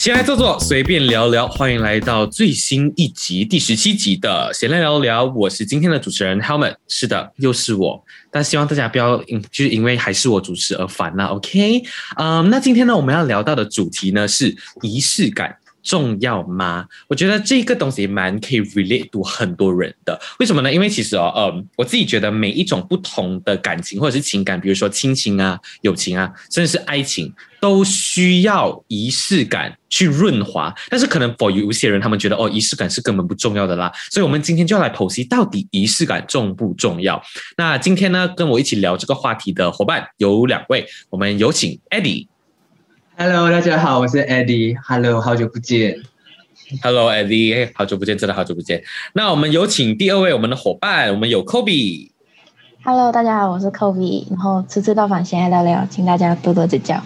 闲来坐坐，随便聊聊，欢迎来到最新一集第十七集的闲来聊聊。我是今天的主持人 Helmet，是的，又是我。但希望大家不要因就是因为还是我主持而烦啦，OK？嗯，那今天呢，我们要聊到的主题呢是仪式感。重要吗？我觉得这个东西蛮可以 relate to 很多人的。为什么呢？因为其实哦，呃，我自己觉得每一种不同的感情或者是情感，比如说亲情啊、友情啊，甚至是爱情，都需要仪式感去润滑。但是可能 for 有些人，他们觉得哦，仪式感是根本不重要的啦。所以，我们今天就要来剖析到底仪式感重不重要。那今天呢，跟我一起聊这个话题的伙伴有两位，我们有请 Eddie。Hello，大家好，我是 Eddie。Hello，好久不见。Hello，Eddie，好久不见，真的好久不见。那我们有请第二位我们的伙伴，我们有 Kobe。Hello，大家好，我是 Kobe。然后次次到访，先来聊聊，请大家多多指教。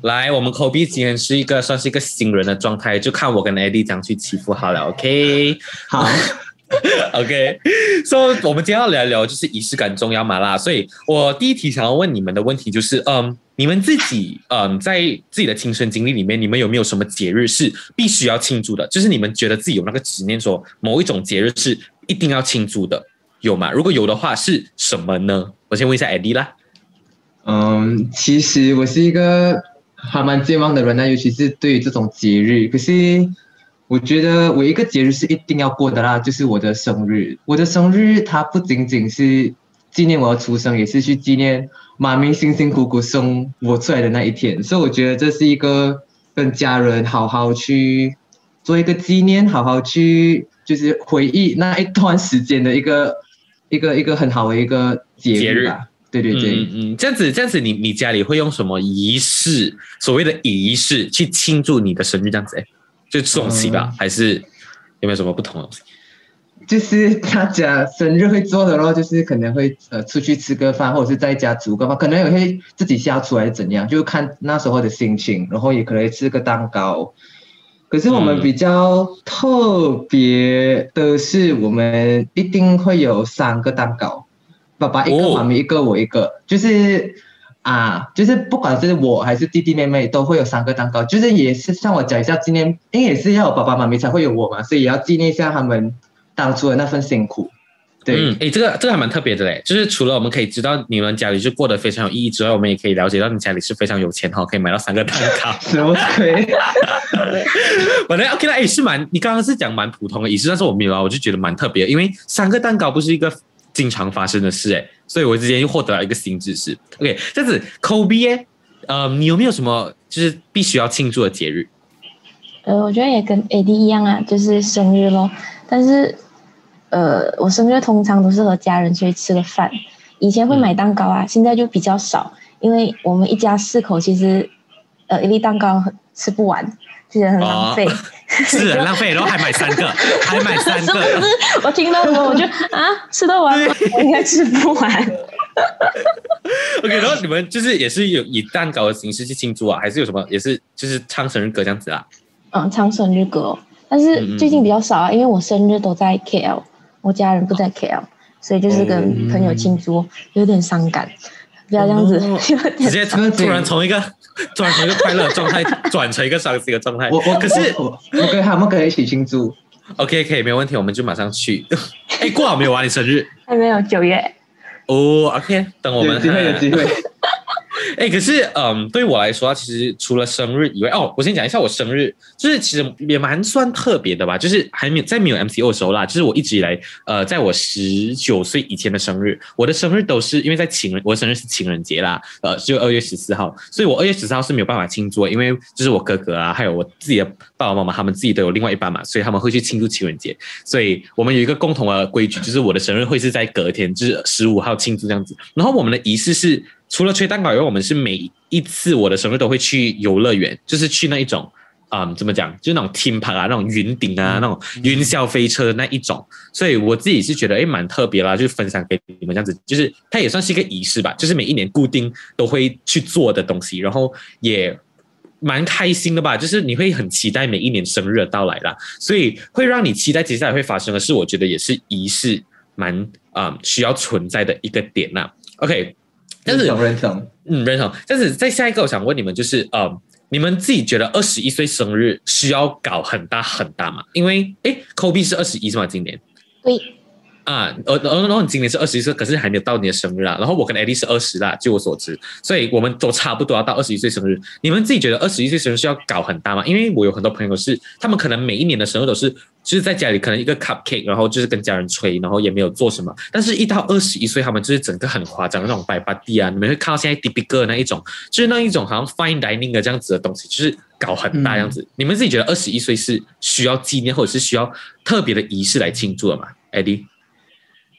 来，我们 Kobe 今天是一个算是一个新人的状态，就看我跟 Eddie 怎样去欺负好了。OK，好。OK，所以我们今天要聊一聊就是仪式感重要嘛啦。所以我第一题想要问你们的问题就是，嗯。你们自己，嗯，在自己的亲身经历里面，你们有没有什么节日是必须要庆祝的？就是你们觉得自己有那个执念，说某一种节日是一定要庆祝的，有吗？如果有的话，是什么呢？我先问一下 edd 啦。嗯，其实我是一个还蛮健忘的人呢，尤其是对于这种节日。可是我觉得我一个节日是一定要过的啦，就是我的生日。我的生日它不仅仅是纪念我的出生，也是去纪念。妈咪辛辛苦苦生我出来的那一天，所以我觉得这是一个跟家人好好去做一个纪念，好好去就是回忆那一段时间的一个一个一个很好的一个节日吧。对对对，嗯嗯，这样子这样子，你你家里会用什么仪式？所谓的仪式去庆祝你的生日？这样子，哎，就送喜吧？还是有没有什么不同的东西？就是大家生日会做的咯，就是可能会呃出去吃个饭，或者是在家煮个饭，可能也会自己下厨还是怎样，就看那时候的心情，然后也可能吃个蛋糕。可是我们比较特别的是，我们一定会有三个蛋糕，爸爸一个，妈咪一个，我一个，就是啊，就是不管是我还是弟弟妹妹，都会有三个蛋糕，就是也是像我讲一下纪念，因为也是要有爸爸妈妈才会有我嘛，所以也要纪念一下他们。当初的那份辛苦，对，嗯，哎，这个这个还蛮特别的嘞，就是除了我们可以知道你们家里是过得非常有意义之外，我们也可以了解到你家里是非常有钱哈，可以买到三个蛋糕，什么鬼？反正 OK 了，哎，是蛮，你刚刚是讲蛮普通的仪式，但是我没有，我就觉得蛮特别，因为三个蛋糕不是一个经常发生的事，哎，所以我之前又获得了一个新知识。OK，这样子，Kobe，呃，你有没有什么就是必须要庆祝的节日？呃，我觉得也跟 AD 一样啊，就是生日咯，但是。呃，我生日通常都是和家人出去吃个饭，以前会买蛋糕啊，现在就比较少，因为我们一家四口其实，呃，一粒蛋糕吃不完，就觉得很浪费，是很浪费，然后还买三个，还买三个，是不是？我听到后我就啊，吃得完吗？我应该吃不完。OK，然后你们就是也是有以蛋糕的形式去庆祝啊，还是有什么也是就是唱生日歌这样子啊？嗯，唱生日歌，但是最近比较少啊，因为我生日都在 KL。我家人不在 KL，所以就是跟朋友庆祝，有点伤感。不要这样子，直接突突然从一个突然从一个快乐状态转成一个伤心的状态。我我可是我跟他们可以一起庆祝。OK，可以，没问题，我们就马上去。哎，过好没有啊？你生日还没有九月。哦，OK，等我们有机会，有机会。哎，可是，嗯，对我来说，其实除了生日以外，哦，我先讲一下我生日，就是其实也蛮算特别的吧，就是还没有在没有 MCO 的时候啦，就是我一直以来，呃，在我十九岁以前的生日，我的生日都是因为在情人，我的生日是情人节啦，呃，就二月十四号，所以我二月十四号是没有办法庆祝，因为就是我哥哥啊，还有我自己的爸爸妈妈，他们自己都有另外一半嘛，所以他们会去庆祝情人节，所以我们有一个共同的规矩，就是我的生日会是在隔天，就是十五号庆祝这样子，然后我们的仪式是。除了吹蛋糕以外，我们是每一次我的生日都会去游乐园，就是去那一种，嗯，怎么讲，就是那种天棚啊，那种云顶啊，那种云霄飞车的那一种。所以我自己是觉得，哎，蛮特别啦，就分享给你们这样子，就是它也算是一个仪式吧，就是每一年固定都会去做的东西，然后也蛮开心的吧，就是你会很期待每一年生日的到来啦，所以会让你期待接下来会发生的事，我觉得也是仪式蛮啊需要存在的一个点呐。OK。但是认同，嗯，认同。但是在下一个，我想问你们，就是呃，你们自己觉得二十一岁生日需要搞很大很大吗？因为诶 k o b e 是二十一是吗？今年对，啊，呃，然后你今年是二十一岁，可是还没有到你的生日啊。然后我跟 Eddie 是二十啦，据我所知，所以我们都差不多要到二十一岁生日。你们自己觉得二十一岁生日是要搞很大吗？因为我有很多朋友是，他们可能每一年的生日都是就是在家里可能一个 cupcake，然后就是跟家人吹，然后也没有做什么。但是，一到二十一岁，他们就是整个很夸张那种摆 party 啊，你们会看到现在 d i b i g 那一种，就是那一种好像 fine dining 的这样子的东西，就是搞很大样子。你们自己觉得二十一岁是需要纪念或者是需要特别的仪式来庆祝的吗？Eddie？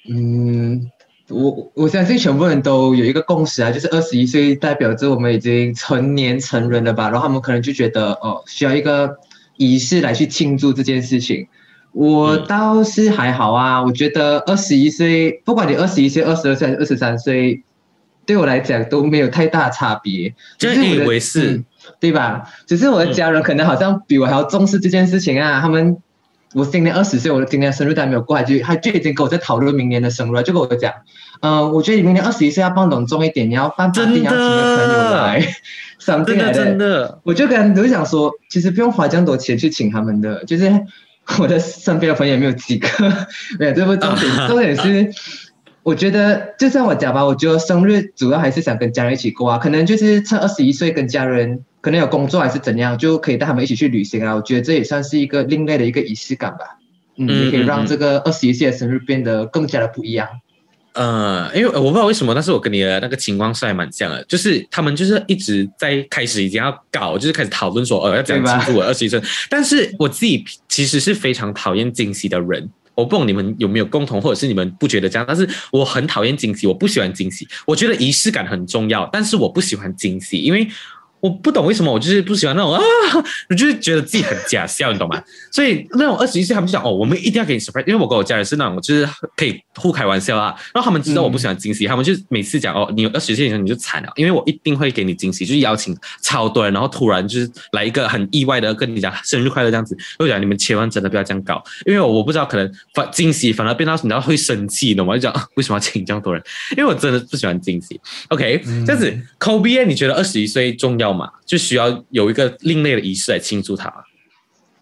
嗯，我我相信全部人都有一个共识啊，就是二十一岁代表着我们已经成年成人了吧，然后他们可能就觉得哦，需要一个仪式来去庆祝这件事情。我倒是还好啊，我觉得二十一岁，不管你二十一岁、二十二岁还是二十三岁，对我来讲都没有太大差别。就是以为是，对吧？只是我的家人可能好像比我还要重视这件事情啊，他们。我今年二十岁，我的今年生日都还没有过，就他就已经跟我在讨论明年的生日了，就跟我讲，嗯，我觉得你明年二十一岁要放隆重一点，你要办大定要请个朋友来，真的真的，我就跟刘想说，其实不用花这样多钱去请他们的，就是我的身边的朋友也没有几个，没有，这不重点，重点是，我觉得就像我讲吧，我觉得生日主要还是想跟家人一起过啊，可能就是趁二十一岁跟家人。可能有工作还是怎样，就可以带他们一起去旅行啊！我觉得这也算是一个另类的一个仪式感吧。嗯，也可以让这个二十一岁的生日变得更加的不一样。呃，因为我不知道为什么，但是我跟你的那个情况是还蛮像的，就是他们就是一直在开始已经要搞，就是开始讨论说，呃，要怎样庆祝我二十一岁。但是我自己其实是非常讨厌惊喜的人。我不懂你们有没有共同，或者是你们不觉得这样？但是我很讨厌惊喜，我不喜欢惊喜。我觉得仪式感很重要，但是我不喜欢惊喜，因为。我不懂为什么我就是不喜欢那种啊，我就是觉得自己很假笑，你懂吗？所以那种二十一岁他们就讲哦，我们一定要给你 surprise，因为我跟我家人是那种就是可以互开玩笑啊。然后他们知道我不喜欢惊喜，他们就每次讲哦，你有二十一岁的时候你就惨了，因为我一定会给你惊喜，就是邀请超多人，然后突然就是来一个很意外的跟你讲生日快乐这样子。我讲你们千万真的不要这样搞，因为我不知道可能反惊喜反而变到你知道会生气，懂吗？就讲 为什么要请这样多人？因为我真的不喜欢惊喜。OK，这样子，Kobe，你觉得二十一岁重要？嘛，就需要有一个另类的仪式来庆祝它。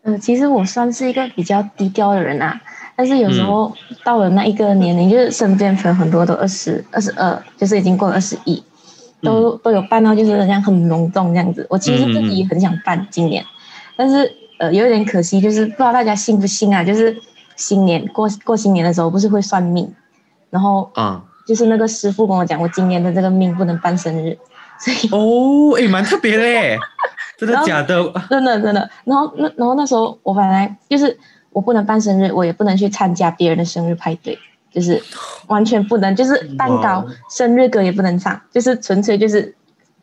嗯，其实我算是一个比较低调的人啊，但是有时候到了那一个年龄，就是身边朋友很多都二十二十二，就是已经过了二十一，都都有办到，就是这样很隆重这样子。我其实自己也很想办今年，但是呃有点可惜，就是不知道大家信不信啊？就是新年过过新年的时候，不是会算命，然后啊，就是那个师傅跟我讲，我今年的这个命不能办生日。哦，哎，蛮特别的，真的假的？真的真的。然后那然后那时候我本来就是我不能办生日，我也不能去参加别人的生日派对，就是完全不能，就是蛋糕、生日歌也不能唱，就是纯粹就是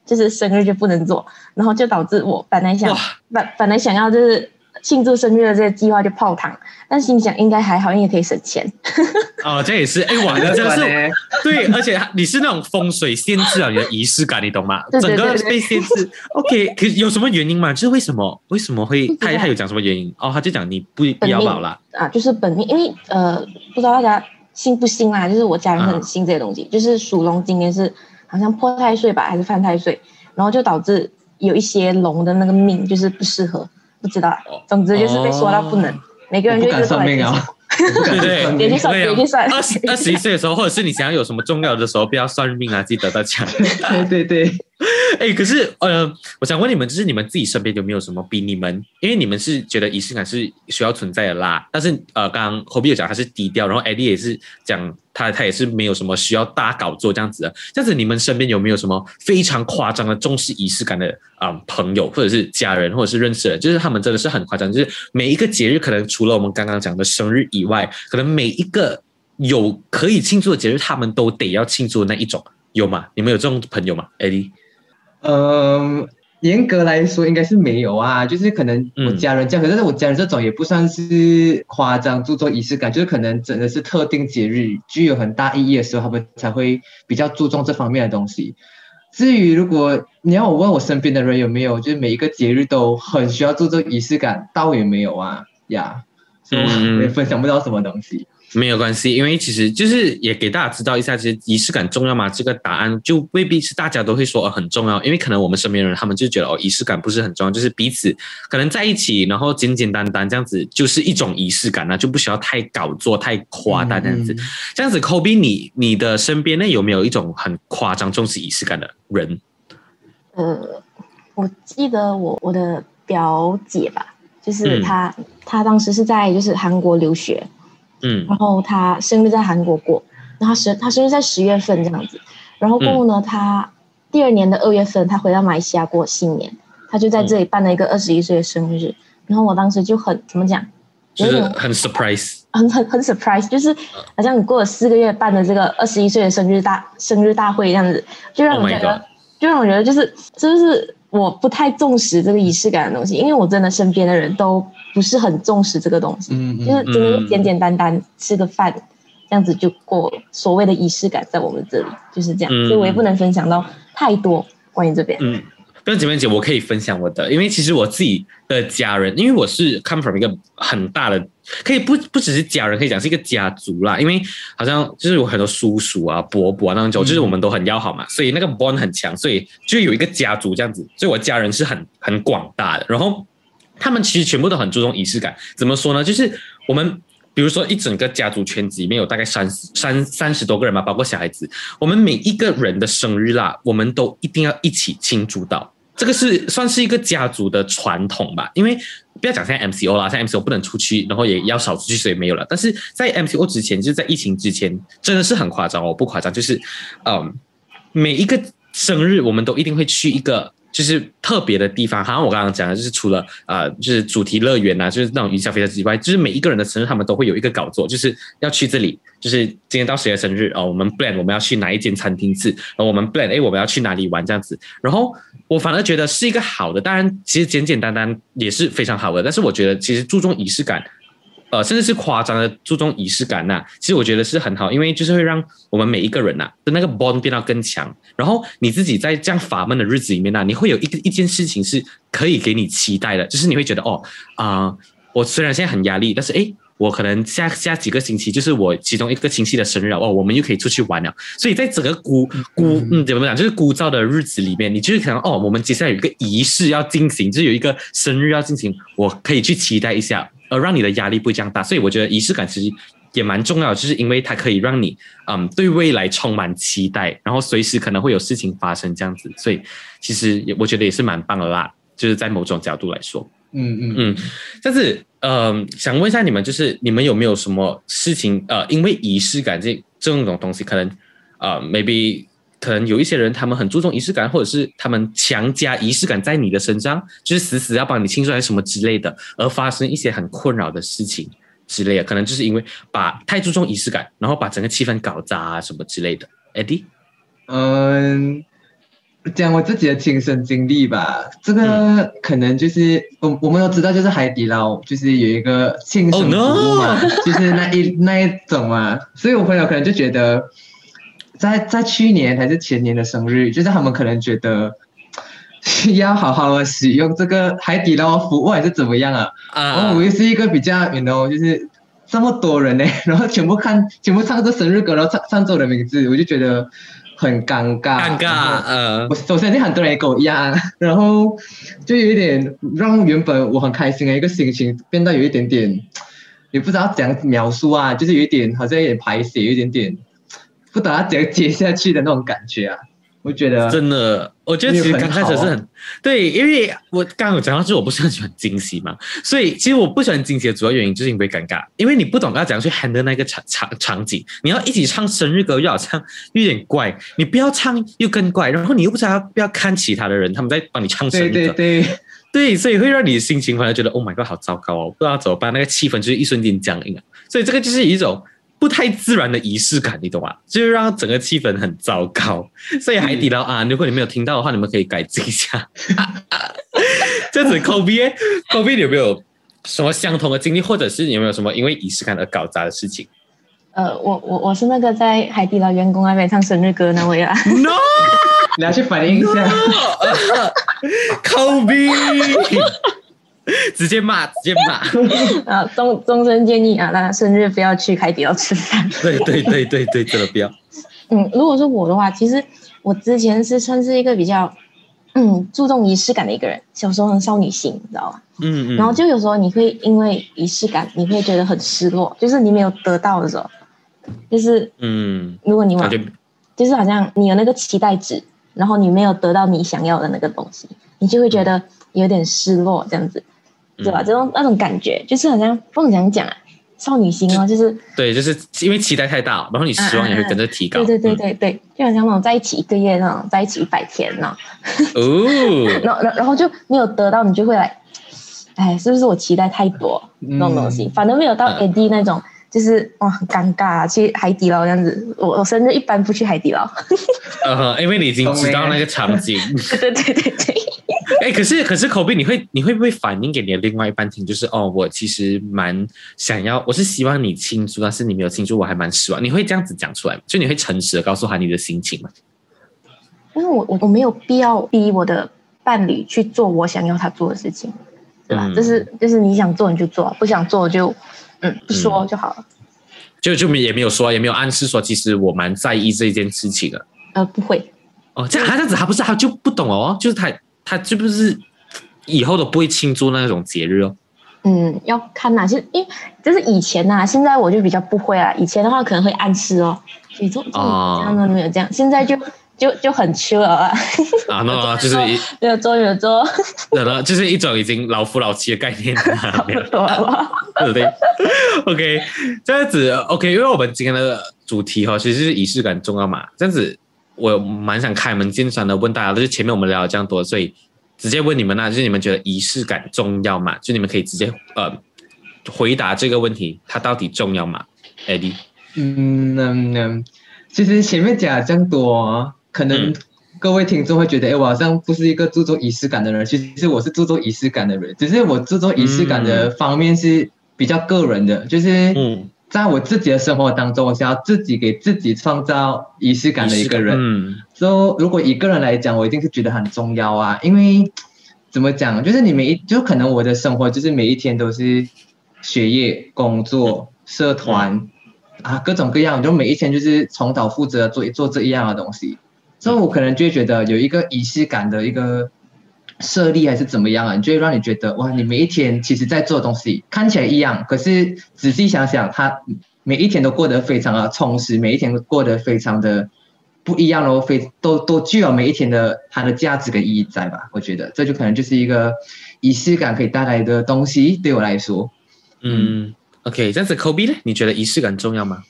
就是生日就不能做，然后就导致我本来想本本来想要就是。庆祝生日的这个计划就泡汤，但心想应该还好，因为可以省钱。哦，这也是哎，哇，真的是 对，而且你是那种风水限制啊，你的仪式感，你懂吗？整个被限制。OK，可有什么原因吗？就是为什么？为什么会他他有讲什么原因？哦，他就讲你不不要保了啊，就是本命，因为呃，不知道大家信不信啦，就是我家人很信这些东西，就是属龙今年是好像破太岁吧，还是犯太岁，然后就导致有一些龙的那个命就是不适合。不知道，总之就是被说到不能，每个人就是算命啊，对对，别去算，别去算。二十二十一岁的时候，或者是你想要有什么重要的时候，不要算命啊，记得大家。对 对对。哎，可是呃，我想问你们，就是你们自己身边有没有什么比你们，因为你们是觉得仪式感是需要存在的啦。但是呃，刚刚 Kobe 有讲他是低调，然后 ed 也是讲他他也是没有什么需要大搞作这样子的。这样子，你们身边有没有什么非常夸张的重视仪式感的啊朋友，或者是家人，或者是认识的，就是他们真的是很夸张，就是每一个节日可能除了我们刚刚讲的生日以外，可能每一个有可以庆祝的节日，他们都得要庆祝的那一种，有吗？你们有这种朋友吗，Eddie？嗯，严格来说应该是没有啊，就是可能我家人这样，可是我家人这种也不算是夸张注重仪式感，就是可能真的是特定节日具有很大意义的时候，他们才会比较注重这方面的东西。至于如果你要我问我身边的人有没有，就是每一个节日都很需要注重仪式感，倒也没有啊呀，所以我也分享不到什么东西。没有关系，因为其实就是也给大家知道一下，其实仪式感重要吗？这个答案就未必是大家都会说、呃、很重要，因为可能我们身边人他们就觉得哦，仪式感不是很重要，就是彼此可能在一起，然后简简单单这样子就是一种仪式感那就不需要太搞作、太夸大这样子。嗯这样子，Kobe，你你的身边呢有没有一种很夸张重视仪式感的人？呃，我记得我我的表姐吧，就是嗯她，她当时是在就是韩国留学，嗯。然后他生日在韩国过，然后她生他生日在十月份这样子，然后过后呢，他第二年的二月份，他回到马来西亚过新年，他就在这里办了一个二十一岁的生日，然后我当时就很怎么讲，就是很 surprise，很很很 surprise，就是好像你过了四个月办的这个二十一岁的生日大生日大会这样子，就让 Oh 我觉得就让我觉得就是是不是我不太重视这个仪式感的东西，因为我真的身边的人都不是很重视这个东西，嗯就是嗯真的是简简单单吃个饭这样子就过了，所谓的仪式感在我们这里就是这样，嗯所以我也不能分享到太多关于这边。嗯，不用姐妹姐，我可以分享我的，因为其实我自己的家人，因为我是 come from 一个很大的，可以不不只是家人，可以讲是一个家族啦。因为好像就是有很多叔叔啊、伯伯啊那种，就是我们都很要好嘛，所以那个 bond 很强，所以就有一个家族这样子，所以我家人是很很广大的，然后他们其实全部都很注重仪式感。怎么说呢？就是我们。比如说，一整个家族圈子里面有大概三三三十多个人吧，包括小孩子。我们每一个人的生日啦，我们都一定要一起庆祝到。这个是算是一个家族的传统吧，因为不要讲像 MCO 啦，像 MCO 不能出去，然后也要少出去，所以没有了。但是在 MCO 之前，就是在疫情之前，真的是很夸张哦，不夸张，就是嗯，每一个生日我们都一定会去一个。就是特别的地方，好像我刚刚讲的，就是除了呃，就是主题乐园啊，就是那种云霄飞车之外，就是每一个人的生日，他们都会有一个搞作，就是要去这里，就是今天到谁的生日哦，我们 plan 我们要去哪一间餐厅吃，然后我们 plan 哎我们要去哪里玩这样子，然后我反而觉得是一个好的，当然其实简简单单也是非常好的，但是我觉得其实注重仪式感。呃，甚至是夸张的注重仪式感呐、其实我觉得是很好，因为就是会让我们每一个人呐、的那个 bond 变到更强。然后你自己在这样乏闷的日子里面呢、你会有一个一件事情是可以给你期待的，就是你会觉得哦啊、我虽然现在很压力，但是诶，我可能下下几个星期就是我其中一个亲戚的生日，哦，我们又可以出去玩了。所以在整个孤孤嗯怎么讲，就是枯燥的日子里面，你就是可能哦，我们接下来有一个仪式要进行，就是有一个生日要进行，我可以去期待一下，而让你的压力不会这样大。所以我觉得仪式感其实也蛮重要的，就是因为它可以让你嗯对未来充满期待，然后随时可能会有事情发生这样子。所以其实也我觉得也是蛮棒的啦，就是在某种角度来说。嗯嗯嗯，但是呃，想问一下你们，就是你们有没有什么事情呃，因为仪式感这这种东西，可能呃，maybe 可能有一些人他们很注重仪式感，或者是他们强加仪式感在你的身上，就是死死要帮你庆祝还是什么之类的，而发生一些很困扰的事情之类的，可能就是因为把太注重仪式感，然后把整个气氛搞砸啊什么之类的。Eddie，嗯，讲我自己的亲身经历吧，这个可能就是我我们都知道，就是海底捞就是有一个庆生 Oh 服 no 务嘛就是那一那一种嘛，所以我朋友可能就觉得，在在去年还是前年的生日，就是他们可能觉得。要好好的使用这个海底捞服务还是怎么样啊？然后啊我又是一个比较，you know，就是这么多人呢，然后全部看，全部唱着生日歌，然后唱唱着我的名字，我就觉得很尴尬。尴尬，呃我首先是很多人也跟我一样，然后就有一点让原本我很开心的一个心情变得有一点点，也不知道怎样描述啊，就是有一点好像有点排泄，有一点点不知道要怎样接下去的那种感觉啊。我觉得真的，我觉得其实刚开始是很对，因为我刚刚有讲到，就是我不是很喜欢惊喜嘛，所以其实我不喜欢惊喜的主要原因就是因为尴尬，因为你不懂要怎样去 handle 那个场场场景，你要一起唱生日歌又好像有点怪，你不要唱又更怪，然后你又不知道要不要看其他的人他们在帮你唱生日歌，对对，对，所以会让你的心情反而觉得 Oh my God 好糟糕哦，不知道怎么办，那个气氛就是一瞬间僵硬了，所以这个就是一种。不太自然的仪式感，你懂吗？就是让整个气氛很糟糕。所以海底捞啊，如果你没有听到的话，你们可以改进一下。这样子，Kobe Kobe 你有没有什么相同的经历，或者是有没有什么因为仪式感而搞砸的事情呃，我我我是那个在海底捞员工那边唱生日歌那位啊。？No 你要去反映一下。Kobe，直接骂，直接骂。啊，终终身建议啊，那生日不要去海底捞吃饭。对对对对对，真的不要。嗯，如果是我的话，其实我之前是算是一个比较嗯注重仪式感的一个人，小时候很少女心，你知道吧？嗯嗯。然后就有时候你会因为仪式感，你会觉得很失落，就是你没有得到的时候，就是嗯，如果你往就是好像你有那个期待值，然后你没有得到你想要的那个东西，你就会觉得有点失落，这样子，对吧？嗯这种那种感觉，就是好像不能讲少女心哦，就是对，就是因为期待太大，然后你失望也会跟着提高。对对对嗯。对对，就好像那种在一起一个月那种，在一起一百天那种，哦，然后然后然后就没有得到，你就会来，哎，是不是我期待太多那种东西？反正没有到嗯 AD 那种。就是哇，很尴尬、啊，去海底捞这样子。我我生日一般不去海底捞。呃，因为你已经知道那个场景。对对对对对。哎，可是可是口碑，你会你会不会反映给你的另外一半听？就是哦，我其实蛮想要，我是希望你庆祝，但是你没有庆祝，我还蛮失望。你会这样子讲出来吗？就你会诚实的告诉他你的心情吗？因为我我我没有必要逼我的伴侣去做我想要他做的事情，对吧？嗯就是就是你想做你就做，不想做就嗯不说就好了。就就也没有说，也没有暗示说，其实我蛮在意这件事情的。呃，不会，哦，这样他这样子，他不是他就不懂哦，就是他他是不是以后都不会庆祝那种节日哦？嗯，要看呐、其实因为就是以前呐、现在我就比较不会啊。以前的话可能会暗示哦，你做这样都没有这样，现在就就就很 chill 了啊，啊，那就是 一，没有做没有做，那就是一种已经老夫老妻的概念差不多了。对不对？OK，这样子 OK，因为我们今天的主题哈，其实是仪式感重要嘛。这样子，我蛮想开门见山的问大家，就是前面我们聊了这样多，所以直接问你们啦，就是你们觉得仪式感重要吗？就你们可以直接呃回答这个问题，它到底重要吗？Eddie，嗯嗯嗯，其实前面讲了这样多，可能嗯各位听众会觉得，哎，我好像不是一个注重仪式感的人。其实我是注重仪式感的人，只是我注重仪式感的方面是比较个人的，就是嗯，在我自己的生活当中，我想要自己给自己创造仪式感的一个人。嗯。所以如果一个人来讲，我一定是觉得很重要啊，因为怎么讲，就是你每一就可能我的生活就是每一天都是学业、工作、社团、啊各种各样，就每一天就是重蹈覆辙做做这一样的东西，所以我可能就会觉得有一个仪式感的一个设立还是怎么样啊，就会让你觉得哇，你每一天其实在做东西看起来一样，可是仔细想想，它每一天都过得非常的充实，每一天都过得非常的。不一样喽，非都都具有每一天的它的价值跟意义在吧？我觉得这就可能就是一个仪式感可以带来的东西，对我来说。嗯，OK，这样子 Kobe 呢？你觉得仪式感重要吗？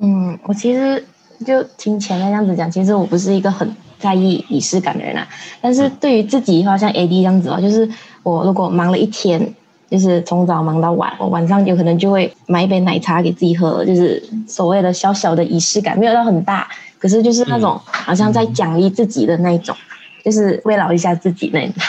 嗯，我其实就听前面这样子讲，其实我不是一个很在意仪式感的人啊。但是对于自己的话，像 AD 这样子哦，就是我如果忙了一天，就是从早忙到晚，我晚上有可能就会买一杯奶茶给自己喝，就是所谓的小小的仪式感，没有到很大，可是就是那种好像在奖励自己的那一种，就是慰劳一下自己那一种。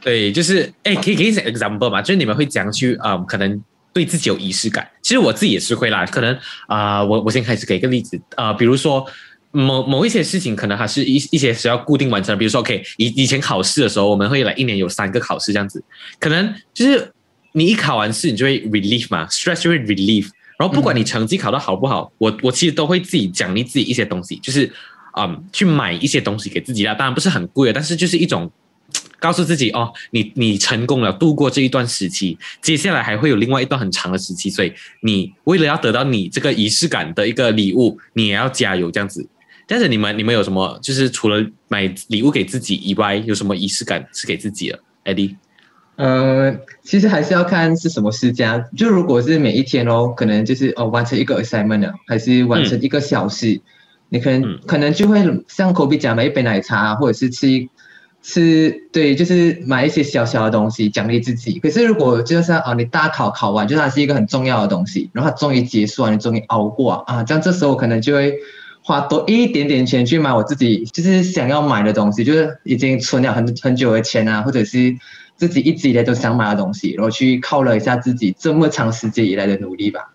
对，就是哎，可以给一些 example 嘛？就是你们会怎样去啊、可能对自己有仪式感。其实我自己也是会啦，可能啊、我我先开始给一个例子啊、比如说某某一些事情，可能还是一一些是要固定完成的，比如说 OK，以以前考试的时候，我们会来一年有三个考试这样子，可能就是你一考完试，你就会 relief 嘛，stress 就会 relief。然后不管你成绩考得好不好，我我其实都会自己奖励自己一些东西，就是嗯，去买一些东西给自己啦。当然不是很贵的，但是就是一种告诉自己哦，你你成功了，度过这一段时期，接下来还会有另外一段很长的时期，所以你为了要得到你这个仪式感的一个礼物，你也要加油这样子。但是你们你们有什么就是除了买礼物给自己以外，有什么仪式感是给自己的？Eddie，呃，其实还是要看是什么事情。就如果是每一天哦，可能就是哦完成一个 assignment 啊还是完成一个小事，你可能、嗯可能就会像 Kobe 讲买一杯奶茶，或者是吃一吃对，就是买一些小小的东西奖励自己。可是如果就像啊，你大考考完，就它是一个很重要的东西，然后它终于结束了，你终于熬过啊，啊这样这时候我可能就会。花多一点点钱去买我自己就是想要买的东西，就是已经存了很很久的钱啊，或者是自己一直以来都想买的东西，然后去犒劳一下自己这么长时间以来的努力吧。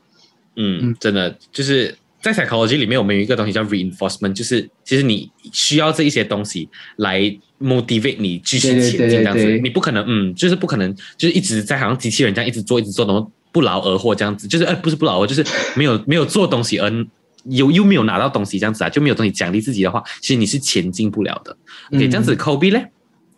嗯，真的就是在 psychology 里面，我们有一个东西叫 reinforcement，就是其实你需要这一些东西来 motivate 你继续前进，这样子，你不可能，嗯，就是不可能，就是一直在好像机器人这样一直做，一直做，然后不劳而获这样子，就是，哎，不是不劳而，就是没有没有做东西而有又没有拿到东西这样子啊，就没有东西奖励自己的话，其实你是前进不了的。OK，这样子，Kobe 呢？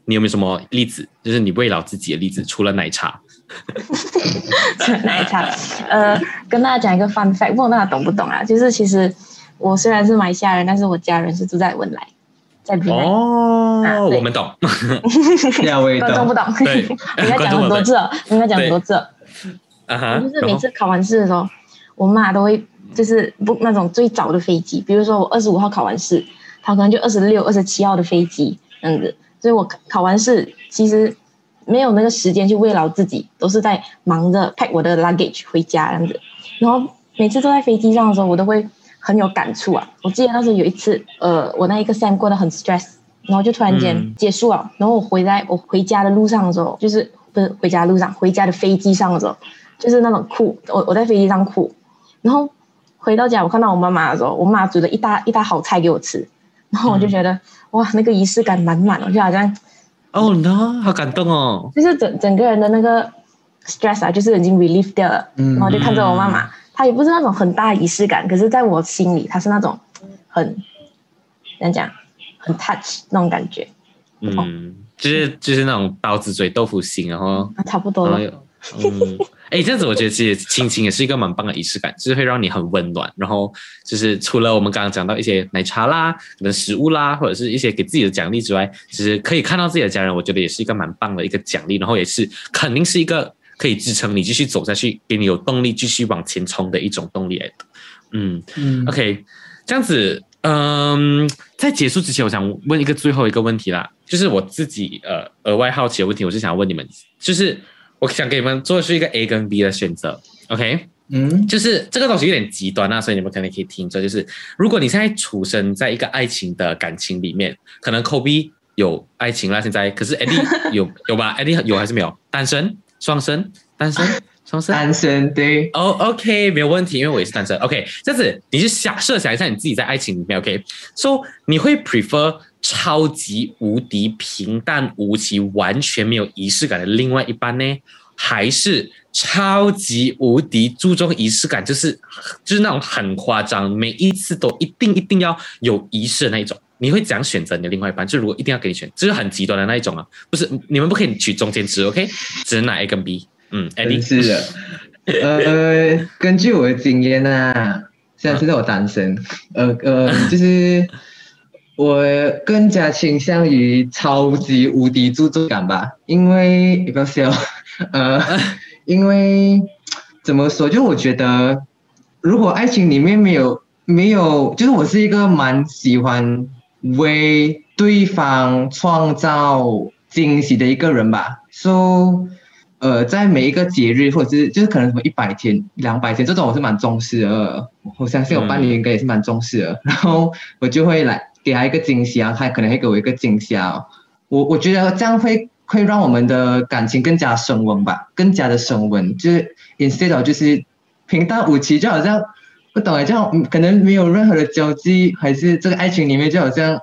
你有没有什么例子？就是你慰劳自己的例子，除了奶茶。奶茶，呃，跟大家讲一个 fun fact，不知道大家懂不懂啊？就是其实我虽然是马来西亚人，但是我家人是住在文莱，在平莱。哦，我们懂。两位懂不懂？对，应该讲很多次了，应该讲很多次。啊哈。就是每次考完试的时候，我妈都会就是不那种最早的飞机，比如说我二十五号考完试，他可能就二十六、二十七号的飞机这样子。所以我考完试，其实没有那个时间去慰劳自己，都是在忙着 pack 我的 luggage 回家这样子。然后每次坐在飞机上的时候，我都会很有感触啊。我记得那时候有一次，呃，我那一个 sem 过得很 stress，然后就突然间结束了。然后我回来，我回家的路上的时候，就是不是回家路上，回家的飞机上的时候，就是那种哭。我我在飞机上哭，然后回到家，我看到我妈妈的时候，我妈煮了一大一大好菜给我吃，然后我就觉得。哇，那个仪式感满满，我就好像，哦，no，好感动哦，就是整整个人的那个 stress 啊，就是已经 relief 掉了，嗯，然后就看着我妈妈，她也不是那种很大仪式感，可是在我心里，她是那种很怎样讲，很 touch 那种感觉，嗯，就是就是那种刀子嘴豆腐心，然后差不多了。嗯，哎，这样子我觉得其实亲情也是一个蛮棒的仪式感，就是会让你很温暖。然后就是除了我们刚刚讲到一些奶茶啦、可能食物啦，或者是一些给自己的奖励之外，其实可以看到自己的家人，我觉得也是一个蛮棒的一个奖励。然后也是肯定是一个可以支撑你继续走下去，给你有动力继续往前冲的一种动力来的。嗯嗯，OK，这样子，嗯，在结束之前，我想问一个最后一个问题啦，就是我自己呃额外好奇的问题，我是想问你们，就是。我想给你们做的是一个 A 跟 B 的选择，OK？嗯，就是这个东西有点极端啊，所以你们可能可以听着。就是如果你现在处身在一个爱情的感情里面，可能 Kobe 有爱情啦，现在可是 Eddie 有有吧？Eddie 有还是没有？单身、双生、单身、双生、单身对。哦，OK，没有问题，因为我也是单身。OK，这样子你就想设想一下你自己在爱情里面，OK？So 你会 prefer？超级无敌平淡无奇、完全没有仪式感的另外一半呢，还是超级无敌注重仪式感，就是就是那种很夸张，每一次都一定一定要有仪式的那一种？你会怎样选择你的另外一半？就如果一定要给你选，就是很极端的那一种啊，不是你们不可以取中间值，OK？只能拿 A 跟 B。嗯，Eddie 是的，呃，根据我的经验啊，现在现在我单身，呃呃，就是。我更加倾向于超级无敌注重感吧，因为不要笑，呃，因为怎么说，就我觉得，如果爱情里面没有没有，就是我是一个蛮喜欢为对方创造惊喜的一个人吧。说，呃，在每一个节日或者是就是可能什么一百天、两百天这种，我是蛮重视的。我相信我伴侣应该也是蛮重视的，然后我就会来。给他一个惊喜啊，他可能会给我一个惊喜啊。我我觉得这样会会让我们的感情更加升温吧，更加的升温。就是 instead of 就是平淡无奇，就好像不懂哎，这样可能没有任何的交际，还是这个爱情里面就好像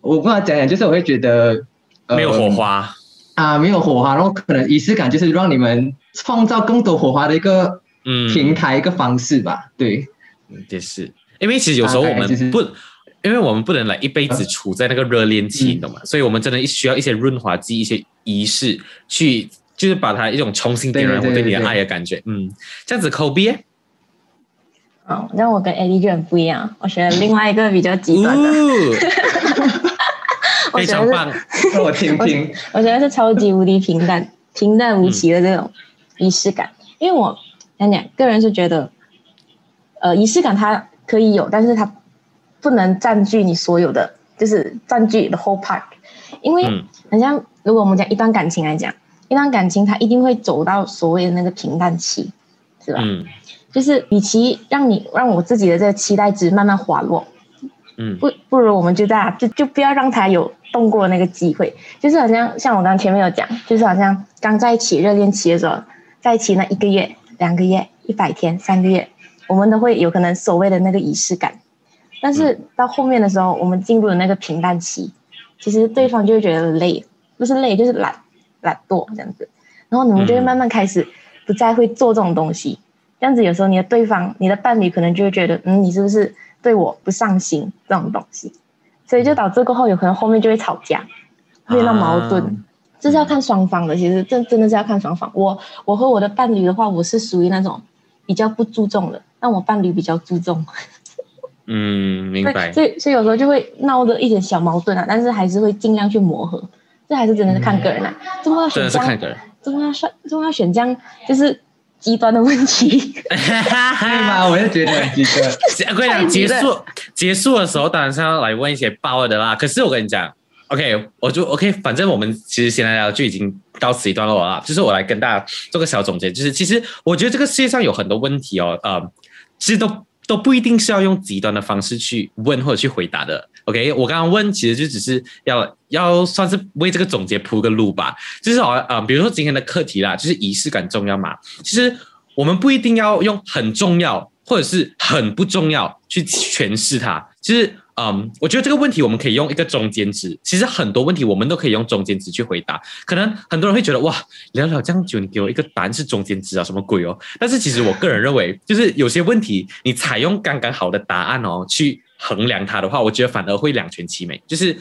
我不知道讲讲，就是我会觉得没有火花啊，没有火花，然后可能仪式感就是让你们创造更多火花的一个嗯平台一个方式吧。对，也是，因为其实有时候我们不。因为我们不能来一辈子处在那个热恋期，你懂吗？所以我们真的需要一些润滑剂、一些仪式，去就是把它一种重新点燃我对你的爱的感觉。嗯，这样子抠鼻。哦，那我跟 Eddie 就很不一样，我选了另外一个比较极端的。非常棒，我听听。我觉得是超级无敌平淡、平淡无奇的这种仪式感，因为我讲讲个人是觉得，呃，仪式感它可以有，但是它。不能占据你所有的，就是占据 the whole part，因为好像如果我们讲一段感情来讲，一段感情它一定会走到所谓的那个平淡期，是吧？嗯，就是与其让你让我自己的这个期待值慢慢滑落，嗯，不不如我们就在就就不要让他有动过那个机会，就是好像像我刚前面有讲，就是好像刚在一起热恋期的时候，在一起那一个月、两个月、一百天、三个月。我们都会有可能所谓的那个仪式感，但是到后面的时候，我们进入了那个平淡期，其实对方就会觉得累，不是累就是懒懒惰这样子，然后你们就会慢慢开始不再会做这种东西，这样子有时候你的对方、你的伴侣可能就会觉得，嗯，你是不是对我不上心这种东西，所以就导致过后有可能后面就会吵架，会闹矛盾。啊这是要看双方的，其实这真的是要看双方。我我和我的伴侣的话，我是属于那种比较不注重的，但我伴侣比较注重，嗯，明白。所以所以有时候就会闹着一点小矛盾啊，但是还是会尽量去磨合。这还是真的是看个人啊，这么要真的选这样，是看个人。这么要选，这么要选这样，就是极端的问题。对吗？我就觉得很极端。我跟你讲，结束结束的时候，当然是要来问一些爆二的啦。可是我跟你讲，OK，我就 OK，反正我们其实现在聊就已经到此一段落了啦。就是我来跟大家做个小总结，就是其实我觉得这个世界上有很多问题哦，呃，其实都都不一定是要用极端的方式去问或者去回答的。OK，我刚刚问其实就只是要要算是为这个总结铺个路吧。就是好像呃，比如说今天的课题啦，就是仪式感重要嘛。其实我们不一定要用很重要或者是很不重要去诠释它。其实，嗯，我觉得这个问题我们可以用一个中间值。其实很多问题我们都可以用中间值去回答。可能很多人会觉得哇，聊聊这样久，你给我一个答案是中间值啊，什么鬼哦？但是其实我个人认为，就是有些问题你采用刚刚好的答案哦，去衡量它的话，我觉得反而会两全其美。就是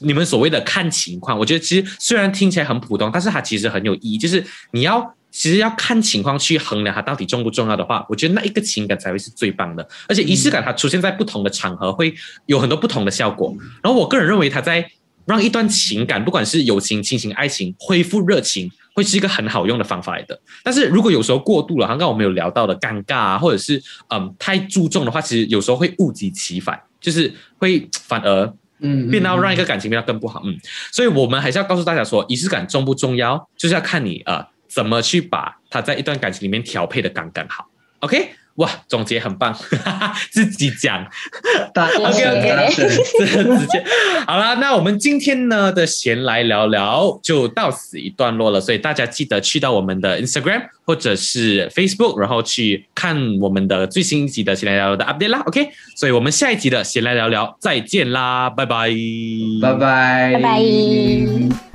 你们所谓的看情况，我觉得其实虽然听起来很普通，但是它其实很有意义。就是你要其实要看情况去衡量它到底重不重要的话，我觉得那一个情感才会是最棒的。而且仪式感它出现在不同的场合，会有很多不同的效果。然后我个人认为，它在让一段情感，不管是友情、亲情、爱情，恢复热情，会是一个很好用的方法来的。但是如果有时候过度了，刚刚我们有聊到的尴尬啊，或者是嗯太注重的话，其实有时候会物极其反，就是会反而嗯，变到让一个感情变得更不好。嗯，所以我们还是要告诉大家说，仪式感重不重要，就是要看你呃怎么去把他在一段感情里面调配的刚刚好。OK，哇，总结很棒，自己讲。声这直接好了，那我们今天呢的闲来聊聊就到此一段落了，所以大家记得去到我们的 Instagram 或者是 Facebook，然后去看我们的最新一集的闲来聊聊的 update 啦。OK，所以我们下一集的闲来聊聊再见啦，拜拜，拜拜，拜拜。